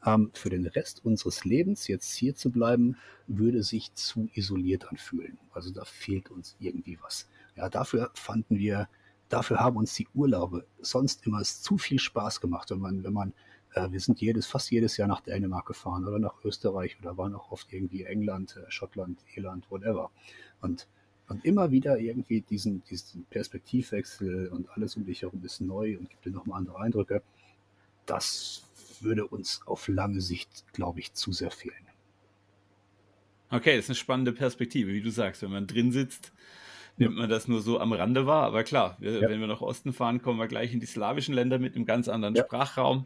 ähm, für den Rest unseres Lebens jetzt hier zu bleiben, würde sich zu isoliert anfühlen. Also da fehlt uns irgendwie was. Ja, dafür fanden wir, dafür haben uns die Urlaube sonst immer zu viel Spaß gemacht. Wenn man, wenn man, äh, wir sind jedes, fast jedes Jahr nach Dänemark gefahren oder nach Österreich oder waren auch oft irgendwie England, äh, Schottland, Irland, whatever. Und und immer wieder irgendwie diesen, diesen Perspektivwechsel und alles um dich herum ist neu und gibt dir nochmal andere Eindrücke. Das würde uns auf lange Sicht, glaube ich, zu sehr fehlen. Okay, das ist eine spannende Perspektive, wie du sagst. Wenn man drin sitzt, nimmt man das nur so am Rande wahr. Aber klar, wir, Ja. wenn wir nach Osten fahren, kommen wir gleich in die slawischen Länder mit einem ganz anderen Ja. Sprachraum.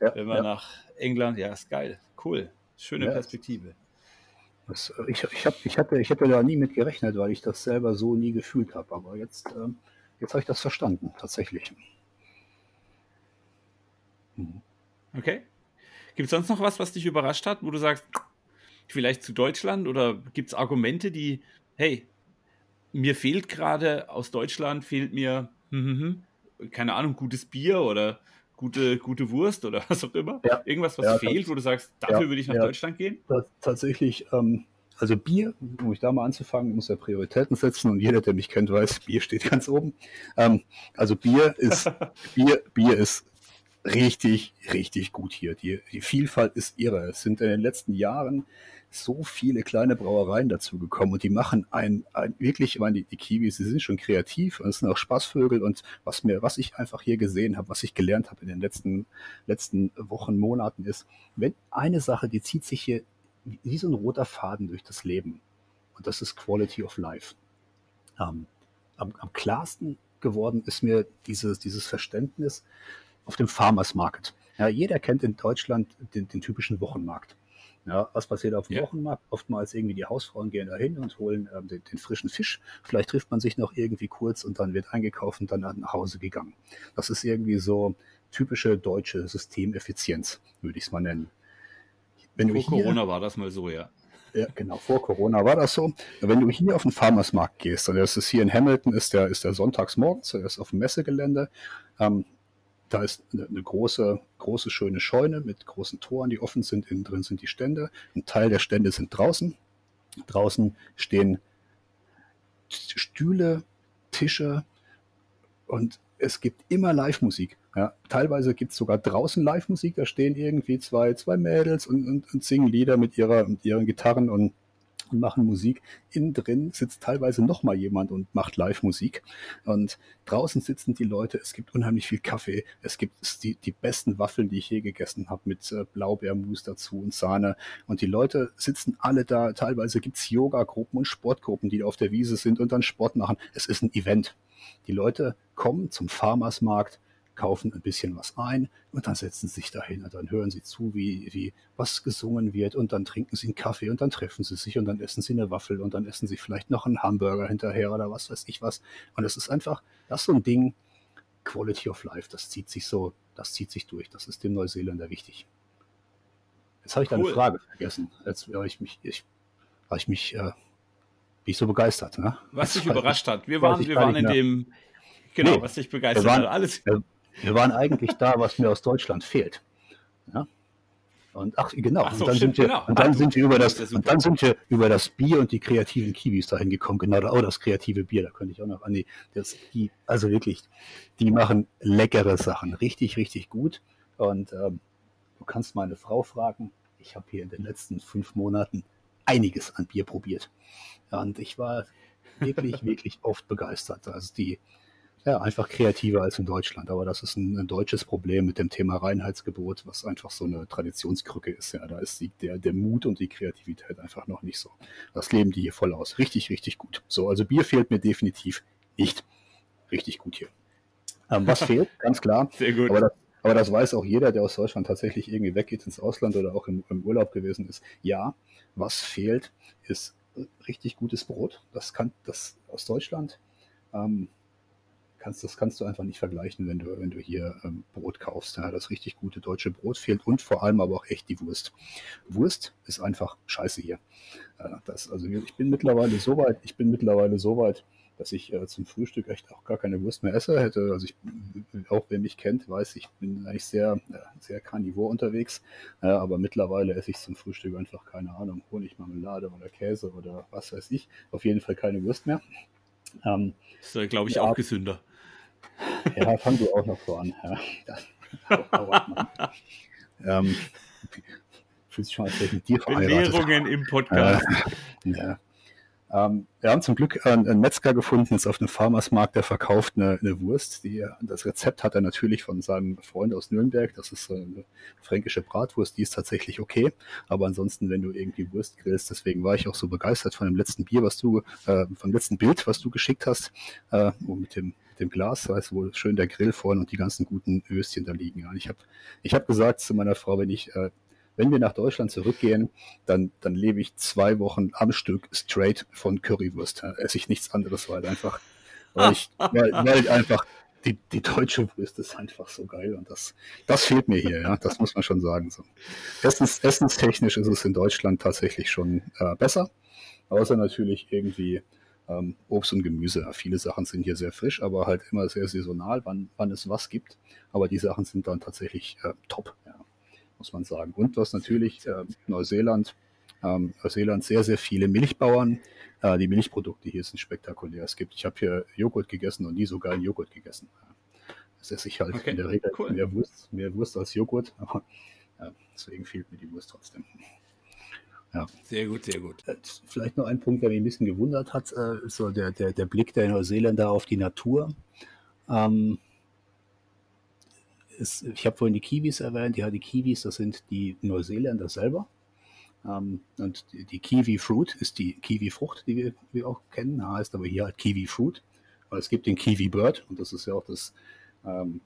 Ja, Wenn wir nach England, ja, ist geil. Cool. Schöne. Perspektive. Das, äh, ich, ich, hab, ich, hatte, ich hätte da nie mit gerechnet, weil ich das selber so nie gefühlt habe. Aber jetzt, ähm, jetzt habe ich das verstanden, tatsächlich. Mhm. Okay. Gibt es sonst noch was, was dich überrascht hat, wo du sagst, vielleicht zu Deutschland oder gibt es Argumente, die, hey, mir fehlt gerade aus Deutschland, fehlt mir, hm, hm, hm, keine Ahnung, gutes Bier oder gute, gute Wurst oder was auch immer? Ja. Irgendwas, was Ja, fehlt, wo du sagst, dafür ja, würde ich nach. Deutschland gehen? Ta- Tatsächlich, ähm, also Bier, um ich da mal anzufangen, muss ja Prioritäten setzen und jeder, der mich kennt, weiß, Bier steht ganz oben. Ähm, also Bier ist, Bier, Bier ist richtig, richtig gut hier. Die, die Vielfalt ist irre. Es sind in den letzten Jahren so viele kleine Brauereien dazugekommen und die machen ein, ein wirklich, ich meine, die, die Kiwis, die sind schon kreativ und es sind auch Spaßvögel und was mir, was ich einfach hier gesehen habe, was ich gelernt habe in den letzten, letzten Wochen, Monaten ist, wenn eine Sache, die zieht sich hier wie wie so ein roter Faden durch das Leben und das ist Quality of Life. Ähm, am, am klarsten geworden ist mir dieses, dieses Verständnis auf dem Farmers Market. Ja, jeder kennt in Deutschland den, den typischen Wochenmarkt. Ja, was passiert auf dem Ja. Wochenmarkt? Oftmals irgendwie die Hausfrauen gehen da hin und holen ähm, den, den frischen Fisch. Vielleicht trifft man sich noch irgendwie kurz und dann wird eingekauft und dann nach Hause gegangen. Das ist irgendwie so typische deutsche Systemeffizienz, würde ich es mal nennen. Wenn Vor hier, Corona war das mal so, ja. ja, genau, vor Corona war das so. Wenn du hier auf den Farmersmarkt gehst, und das ist hier in Hamilton, ist der, ist der sonntags morgens, der ist auf dem Messegelände. Ähm, da ist eine, eine große, große, schöne Scheune mit großen Toren, die offen sind. Innen drin sind die Stände. Ein Teil der Stände sind draußen. Draußen stehen Stühle, Tische und es gibt immer Live-Musik. Ja, teilweise gibt es sogar draußen Live-Musik, da stehen irgendwie zwei, zwei Mädels und, und, und singen Lieder mit, ihrer, mit ihren Gitarren und, und machen Musik. Innen drin sitzt teilweise nochmal jemand und macht Live-Musik. Und draußen sitzen die Leute, es gibt unheimlich viel Kaffee, es gibt die, die besten Waffeln, die ich je gegessen habe, mit äh, Blaubeermus dazu und Sahne. Und die Leute sitzen alle da. Teilweise gibt es Yoga-Gruppen und Sportgruppen, die auf der Wiese sind und dann Sport machen. Es ist ein Event. Die Leute kommen zum Farmersmarkt, kaufen ein bisschen was ein und dann setzen sie sich dahin und dann hören sie zu, wie, wie was gesungen wird und dann trinken sie einen Kaffee und dann treffen sie sich und dann essen sie eine Waffel und dann essen sie vielleicht noch einen Hamburger hinterher oder was weiß ich was. Und es ist einfach, das ist so ein Ding, Quality of Life, das zieht sich so, das zieht sich durch. Das ist dem Neuseeländer wichtig. Jetzt habe ich deine Cool. Frage vergessen. Jetzt war ich mich, ich, war ich mich, äh, bin ich so begeistert. Ne? Was dich überrascht hat. Wir waren, wir waren in mehr. dem, genau, Nee, was dich begeistert waren- hat. Alles. Wir waren eigentlich da, was mir aus Deutschland fehlt. Ja? Und ach, genau. Ach so, und dann, stimmt, sind, wir, genau. und dann Ah, du- sind wir über das, super. und dann sind wir über das Bier und die kreativen Kiwis dahin gekommen. Genau, oh, das kreative Bier, da könnte ich auch noch an die, das, die, also wirklich, die machen leckere Sachen, richtig, richtig gut. Und ähm, du kannst meine Frau fragen. Ich habe hier in den letzten fünf Monaten einiges an Bier probiert. Und ich war wirklich, wirklich oft begeistert. Also die, ja, einfach kreativer als in Deutschland. Aber das ist ein, ein deutsches Problem mit dem Thema Reinheitsgebot, was einfach so eine Traditionskrücke ist. Ja, da ist die, der, der Mut und die Kreativität einfach noch nicht so. Das leben die hier voll aus. Richtig, richtig gut. So, also Bier fehlt mir definitiv nicht. Richtig gut hier. Ähm, was fehlt? Ganz klar. Sehr gut. Aber das, aber das weiß auch jeder, der aus Deutschland tatsächlich irgendwie weggeht ins Ausland oder auch im, im Urlaub gewesen ist. Ja, was fehlt, ist richtig gutes Brot. Das kann das aus Deutschland. Ähm, kannst, das kannst du einfach nicht vergleichen, wenn du, wenn du hier ähm, Brot kaufst. Ja, das richtig gute deutsche Brot fehlt und vor allem aber auch echt die Wurst. Wurst ist einfach scheiße hier. Äh, das, also ich bin mittlerweile so weit, ich bin mittlerweile so weit, dass ich äh, zum Frühstück echt auch gar keine Wurst mehr esse hätte. Also ich, auch wer mich kennt, weiß, ich bin eigentlich sehr, äh, sehr karnivor unterwegs. Äh, aber mittlerweile esse ich zum Frühstück einfach keine Ahnung, Honig, Marmelade oder Käse oder was weiß ich. Auf jeden Fall keine Wurst mehr. Ähm, Das ist, glaube ich, Ja. auch gesünder. Ja, fang du auch noch so an. Ja, das dauert man. ähm, fühlt sich schon, als wäre ich mit dir verheiratet. Belehrungen im Podcast. Äh, ja. Ähm, wir haben zum Glück einen Metzger gefunden, jetzt auf einem Farmersmarkt, der verkauft eine, eine Wurst. Die, das Rezept hat er natürlich von seinem Freund aus Nürnberg. Das ist eine fränkische Bratwurst, die ist tatsächlich okay. Aber ansonsten, wenn du irgendwie Wurst grillst, deswegen war ich auch so begeistert von dem letzten Bier, was du, äh, vom letzten Bild, was du geschickt hast, äh, mit dem dem Glas, weißt du, wo schön der Grill vorne und die ganzen guten Würstchen da liegen. Ja, ich habe ich hab gesagt zu meiner Frau, wenn ich äh, wenn wir nach Deutschland zurückgehen, dann, dann lebe ich zwei Wochen am Stück straight von Currywurst. Da esse ich nichts anderes, weil einfach, weil ich, weil, weil einfach die, die deutsche Wurst ist einfach so geil und das, das fehlt mir hier, ja, das muss man schon sagen. So. Essens, essenstechnisch ist es in Deutschland tatsächlich schon äh, besser, außer natürlich irgendwie ähm, Obst und Gemüse. Viele Sachen sind hier sehr frisch, aber halt immer sehr saisonal, wann, wann es was gibt. Aber die Sachen sind dann tatsächlich äh, top. Ja muss man sagen. Und was natürlich äh, Neuseeland, ähm, Neuseeland sehr, sehr viele Milchbauern. Äh, die Milchprodukte hier sind spektakulär. Es gibt, ich habe hier Joghurt gegessen und nie so geilen Joghurt gegessen. Das esse ich halt okay, in der Regel cool. mehr, Wurst, mehr Wurst als Joghurt. Aber ja, deswegen fehlt mir die Wurst trotzdem. Ja. Sehr gut, sehr gut. Äh, vielleicht noch ein Punkt, der mich ein bisschen gewundert hat, äh, so der, der, der Blick der Neuseeländer auf die Natur. Ähm, ist, ich habe vorhin die Kiwis erwähnt. Ja, die Kiwis, das sind die Neuseeländer selber. Ähm, und die, die, Kiwi Fruit ist die Kiwi-Frucht, die wir, wir, auch kennen, heißt aber hier halt Kiwi Fruit. Weil es gibt den Kiwi Bird und das ist ja auch das ähm,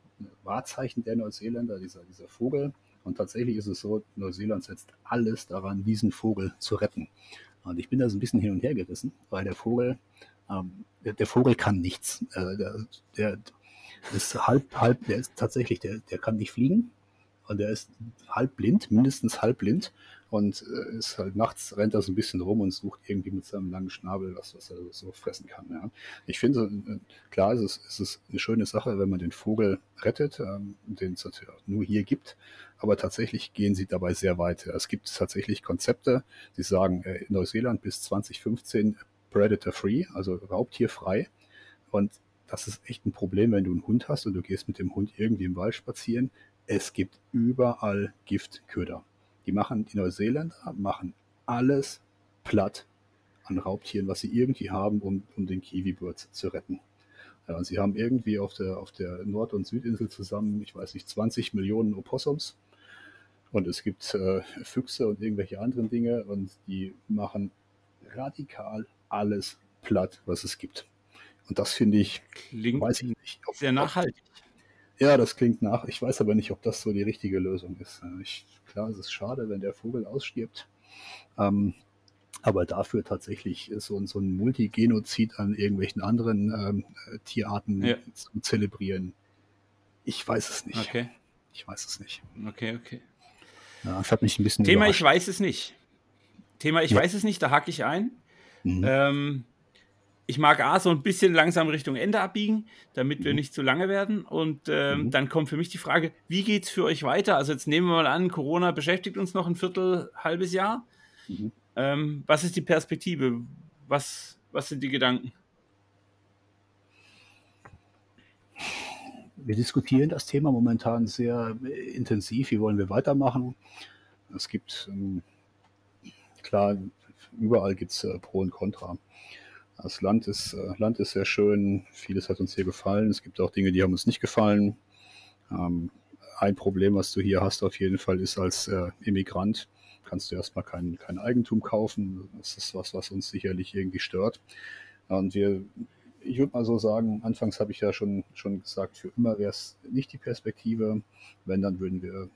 Wahrzeichen der Neuseeländer, dieser, dieser Vogel. Und tatsächlich ist es so, Neuseeland setzt alles daran, diesen Vogel zu retten. Und ich bin da so ein bisschen hin und her gerissen, weil der Vogel, ähm, der, der, Vogel kann nichts. Äh, der, der, ist halb, halb, der ist tatsächlich, der, der kann nicht fliegen. Und der ist halb blind, mindestens halb blind. Und äh, ist halt nachts rennt er so ein bisschen rum und sucht irgendwie mit seinem langen Schnabel was, was er so fressen kann. Ja. Ich finde, äh, klar ist es, ist es eine schöne Sache, wenn man den Vogel rettet, ähm, den es nur hier gibt. Aber tatsächlich gehen sie dabei sehr weit. Es gibt tatsächlich Konzepte, die sagen, äh, in Neuseeland bis 2015 Predator-free, also raubtierfrei. Und das ist echt ein Problem, wenn du einen Hund hast und du gehst mit dem Hund irgendwie im Wald spazieren. Es gibt überall Giftköder. Die machen, die Neuseeländer machen alles platt an Raubtieren, was sie irgendwie haben, um, um den Kiwi-Bird zu retten. Ja, und sie haben irgendwie auf der, auf der Nord- und Südinsel zusammen, ich weiß nicht, 20 Millionen Opossums. Und es gibt äh, Füchse und irgendwelche anderen Dinge und die machen radikal alles platt, was es gibt. Und das finde ich, klingt weiß ich nicht. Ob, sehr nachhaltig. ja, das klingt nach. Ich weiß aber nicht, ob das so die richtige Lösung ist. Ich, klar, es ist schade, wenn der Vogel ausstirbt. Ähm, aber dafür tatsächlich so, so ein Multigenozid an irgendwelchen anderen ähm, Tierarten ja. zu zelebrieren. Ich weiß es nicht. Okay. Ich weiß es nicht. Okay, okay. Ja, das hat mich ein bisschen. Thema, überrascht. ich weiß es nicht. Thema, ich ja. weiß es nicht, da hake ich ein. Mhm. Ähm, ich mag A so ein bisschen langsam Richtung Ende abbiegen, damit mhm. wir nicht zu lange werden. Und ähm, mhm. dann kommt für mich die Frage, wie geht es für euch weiter? Also jetzt nehmen wir mal an, Corona beschäftigt uns noch ein Viertel, halbes Jahr. Mhm. Ähm, was ist die Perspektive? Was, was sind die Gedanken? Wir diskutieren das Thema momentan sehr intensiv. Wie wollen wir weitermachen? Es gibt, ähm, klar, überall gibt es äh, Pro und Contra. Das Land ist, äh, Land ist sehr schön, vieles hat uns hier gefallen. Es gibt auch Dinge, die haben uns nicht gefallen. Ähm, ein Problem, was du hier hast auf jeden Fall, ist als äh, Immigrant, kannst du erstmal kein, kein Eigentum kaufen. Das ist was, was uns sicherlich irgendwie stört. Und wir, ich würde mal so sagen, anfangs habe ich ja schon, schon gesagt, für immer wäre es nicht die Perspektive. Wenn, dann würden wir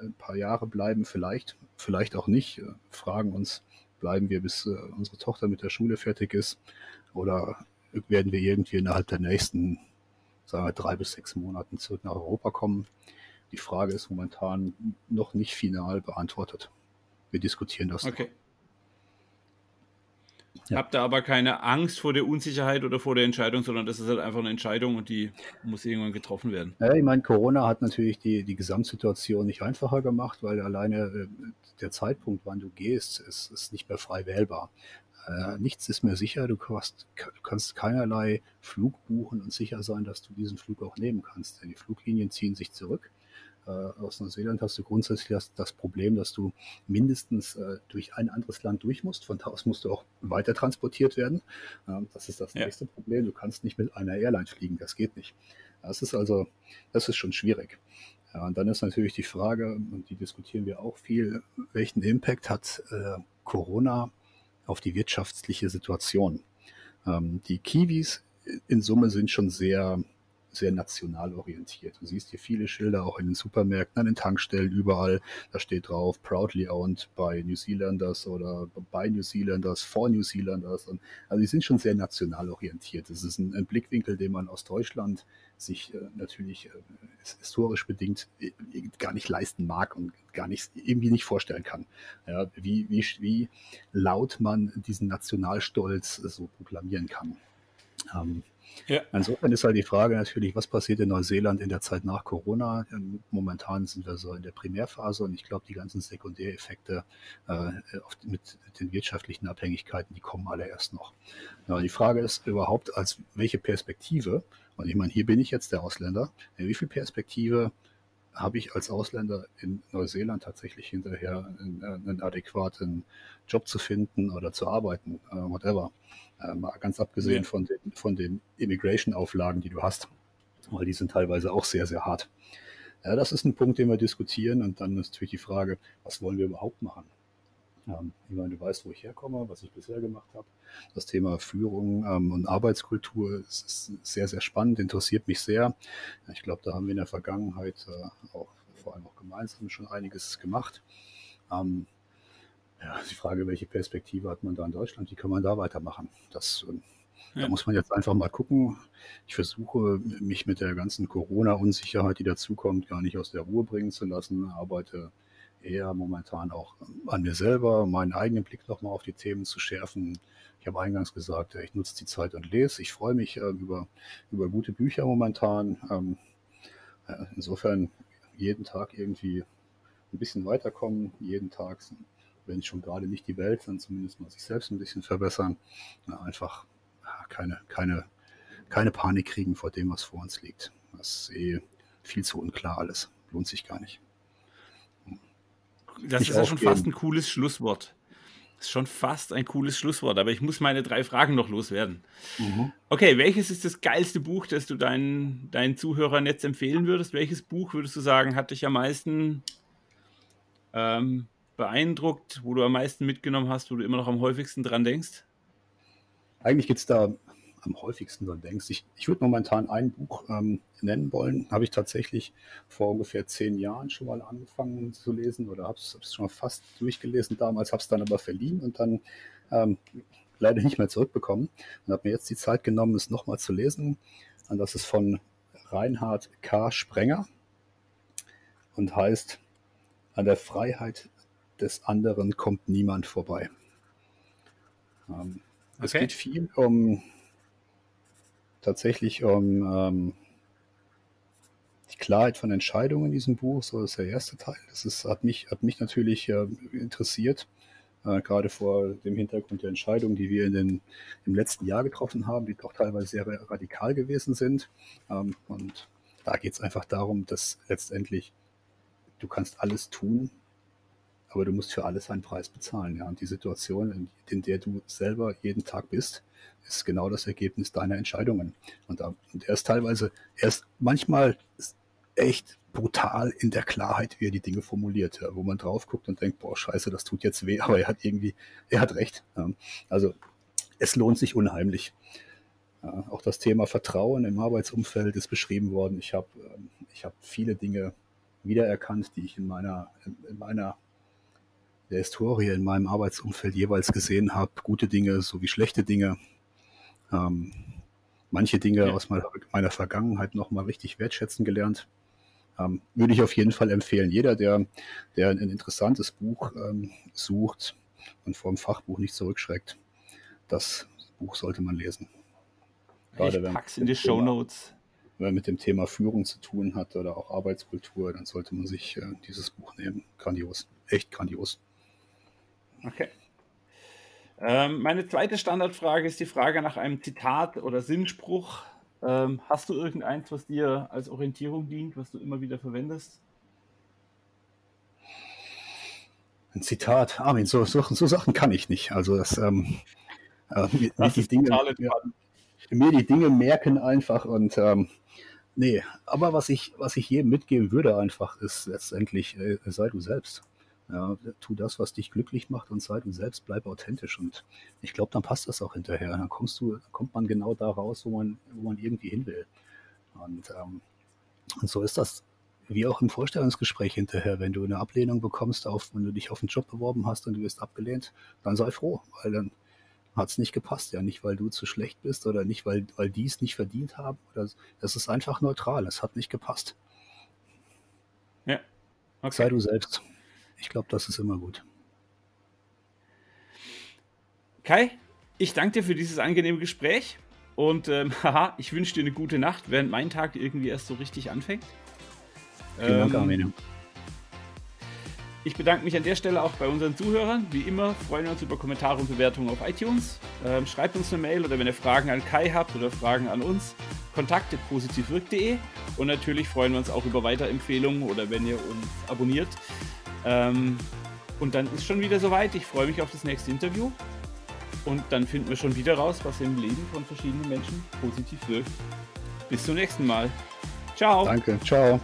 ein paar Jahre bleiben, vielleicht, vielleicht auch nicht, fragen uns, bleiben wir, bis äh, unsere Tochter mit der Schule fertig ist? Oder werden wir irgendwie innerhalb der nächsten, sagen wir, drei bis sechs Monaten zurück nach Europa kommen? Die Frage ist momentan noch nicht final beantwortet. Wir diskutieren das. Okay. Ja. Habt ihr aber keine Angst vor der Unsicherheit oder vor der Entscheidung, sondern das ist halt einfach eine Entscheidung und die muss irgendwann getroffen werden. Ja, ich meine, Corona hat natürlich die, die Gesamtsituation nicht einfacher gemacht, weil alleine äh, der Zeitpunkt, wann du gehst, ist, ist nicht mehr frei wählbar. Äh, nichts ist mehr sicher, du kannst, du kannst keinerlei Flug buchen und sicher sein, dass du diesen Flug auch nehmen kannst. Denn die Fluglinien ziehen sich zurück. Äh, aus Neuseeland hast du grundsätzlich das, das Problem, dass du mindestens äh, durch ein anderes Land durch musst. Von da aus musst du auch weiter transportiert werden. Ähm, das ist das ja. nächste Problem. Du kannst nicht mit einer Airline fliegen. Das geht nicht. Das ist also, das ist schon schwierig. Ja, und dann ist natürlich die Frage, und die diskutieren wir auch viel, welchen Impact hat äh, Corona auf die wirtschaftliche Situation? Ähm, die Kiwis in Summe sind schon sehr sehr national orientiert. Du siehst hier viele Schilder auch in den Supermärkten, an den Tankstellen, überall. Da steht drauf, proudly owned by New Zealanders oder by New Zealanders, for New Zealanders. Und, also die sind schon sehr national orientiert. Das ist ein, ein Blickwinkel, den man aus Deutschland sich äh, natürlich äh, historisch bedingt äh, gar nicht leisten mag und gar nicht irgendwie nicht vorstellen kann. Ja, wie, wie, wie laut man diesen Nationalstolz so proklamieren kann. Ähm, ja. Insofern ist halt die Frage natürlich, was passiert in Neuseeland in der Zeit nach Corona? Ähm, momentan sind wir so in der Primärphase und ich glaube, die ganzen Sekundäreffekte äh, mit den wirtschaftlichen Abhängigkeiten, die kommen alle erst noch. Ja, die Frage ist überhaupt, als welche Perspektive, und ich meine, hier bin ich jetzt der Ausländer, wie viel Perspektive habe ich als Ausländer in Neuseeland tatsächlich hinterher einen, einen adäquaten Job zu finden oder zu arbeiten, äh, whatever. Äh, mal ganz abgesehen ja. von den, von den Immigration-Auflagen, die du hast, weil die sind teilweise auch sehr, sehr hart. Ja, das ist ein Punkt, den wir diskutieren und dann ist natürlich die Frage, was wollen wir überhaupt machen? Ähm, ich meine, du weißt, wo ich herkomme, was ich bisher gemacht habe. Das Thema Führung ähm, und Arbeitskultur ist, sehr, sehr spannend, interessiert mich sehr. Ich glaube, da haben wir in der Vergangenheit äh, auch vor allem auch gemeinsam schon einiges gemacht. Ähm, ja, die Frage, welche Perspektive hat man da in Deutschland? Wie kann man da weitermachen? Das, ja. Da muss man jetzt einfach mal gucken. Ich versuche, mich mit der ganzen Corona-Unsicherheit, die dazukommt, gar nicht aus der Ruhe bringen zu lassen. Arbeite eher momentan auch an mir selber, meinen eigenen Blick nochmal auf die Themen zu schärfen. Ich habe eingangs gesagt, ich nutze die Zeit und lese. Ich freue mich äh, über, über gute Bücher momentan. Ähm, insofern jeden Tag irgendwie ein bisschen weiterkommen, jeden Tag wenn schon gerade nicht die Welt, dann zumindest mal sich selbst ein bisschen verbessern. Ja, einfach keine, keine, keine Panik kriegen vor dem, was vor uns liegt. Das ist eh viel zu unklar alles. Lohnt sich gar nicht. Das nicht ist ja schon fast ein cooles Schlusswort. Das ist schon fast ein cooles Schlusswort, aber ich muss meine drei Fragen noch loswerden. Mhm. Okay, welches ist das geilste Buch, das du deinen, deinen Zuhörern jetzt empfehlen würdest? Welches Buch würdest du sagen, hat dich am meisten ähm, beeindruckt, wo du am meisten mitgenommen hast, wo du immer noch am häufigsten dran denkst? Eigentlich gibt es da am häufigsten dran denkst. Ich, ich würde momentan ein Buch ähm, nennen wollen. Habe ich tatsächlich vor ungefähr zehn Jahren schon mal angefangen zu lesen oder habe es schon fast durchgelesen damals, habe es dann aber verliehen und dann ähm, leider nicht mehr zurückbekommen und habe mir jetzt die Zeit genommen, es nochmal zu lesen. Und das ist von Reinhard K. Sprenger und heißt An der Freiheit des anderen kommt niemand vorbei. Ähm, okay. Es geht viel um tatsächlich um ähm, die Klarheit von Entscheidungen in diesem Buch. So ist der erste Teil. Das ist, hat, mich, hat mich natürlich äh, interessiert, äh, gerade vor dem Hintergrund der Entscheidungen, die wir in den, im letzten Jahr getroffen haben, die doch teilweise sehr radikal gewesen sind. Ähm, und da geht es einfach darum, dass letztendlich du kannst alles tun, aber du musst für alles einen Preis bezahlen. Ja? Und die Situation, in, in, der du selber jeden Tag bist, ist genau das Ergebnis deiner Entscheidungen. Und, da, und er ist teilweise, er ist manchmal echt brutal in der Klarheit, wie er die Dinge formuliert, ja? wo man drauf guckt und denkt, boah, scheiße, das tut jetzt weh, aber er hat irgendwie, er hat recht. Ja? Also es lohnt sich unheimlich. Ja, auch das Thema Vertrauen im Arbeitsumfeld ist beschrieben worden. Ich habe ähm, ich hab viele Dinge wiedererkannt, die ich in meiner, in meiner der Historie in meinem Arbeitsumfeld jeweils gesehen habe. Gute Dinge sowie schlechte Dinge. Ähm, manche Dinge ja. aus meiner, meiner Vergangenheit nochmal richtig wertschätzen gelernt. Ähm, würde ich auf jeden Fall empfehlen. Jeder, der, der ein interessantes Buch ähm, sucht und vor dem Fachbuch nicht zurückschreckt, das Buch sollte man lesen. Gerade ich pack's in die Show Notes. Wenn man mit dem Thema Führung zu tun hat oder auch Arbeitskultur, dann sollte man sich äh, dieses Buch nehmen. Grandios. Echt grandios. Okay. Ähm, meine zweite Standardfrage ist die Frage nach einem Zitat oder Sinnspruch. Ähm, hast du irgendeins, was dir als Orientierung dient, was du immer wieder verwendest? Ein Zitat, ah, Armin, so, so, so Sachen kann ich nicht. Also das, ähm, äh, das die Dinge, ja, mir die Dinge merken einfach und ähm, nee, aber was ich, was ich jedem mitgeben würde einfach, ist letztendlich, äh, sei du selbst. Ja, tu das, was dich glücklich macht und sei du selbst, bleib authentisch. Und ich glaube, dann passt das auch hinterher. Dann kommst du, kommt man genau da raus, wo man, wo man irgendwie hin will. Und, ähm, und so ist das wie auch im Vorstellungsgespräch hinterher, wenn du eine Ablehnung bekommst, auf, wenn du dich auf einen Job beworben hast und du wirst abgelehnt, dann sei froh, weil dann hat es nicht gepasst. Ja, nicht, weil du zu schlecht bist oder nicht, weil, weil die es nicht verdient haben. Oder, das ist einfach neutral. Es hat nicht gepasst. Ja. Okay. Sei du selbst. Ich glaube, das ist immer gut. Kai, ich danke dir für dieses angenehme Gespräch. Und ähm, haha, ich wünsche dir eine gute Nacht, während mein Tag irgendwie erst so richtig anfängt. Vielen Dank, ähm, Armin. Ich bedanke mich an der Stelle auch bei unseren Zuhörern. Wie immer freuen wir uns über Kommentare und Bewertungen auf iTunes. Ähm, schreibt uns eine Mail oder wenn ihr Fragen an Kai habt oder Fragen an uns, kontakte positivwirk.de und natürlich freuen wir uns auch über Weiterempfehlungen oder wenn ihr uns abonniert. Ähm, und dann ist schon wieder soweit. Ich freue mich auf das nächste Interview und dann finden wir schon wieder raus, was im Leben von verschiedenen Menschen positiv wirkt. Bis zum nächsten Mal. Ciao. Danke. Ciao.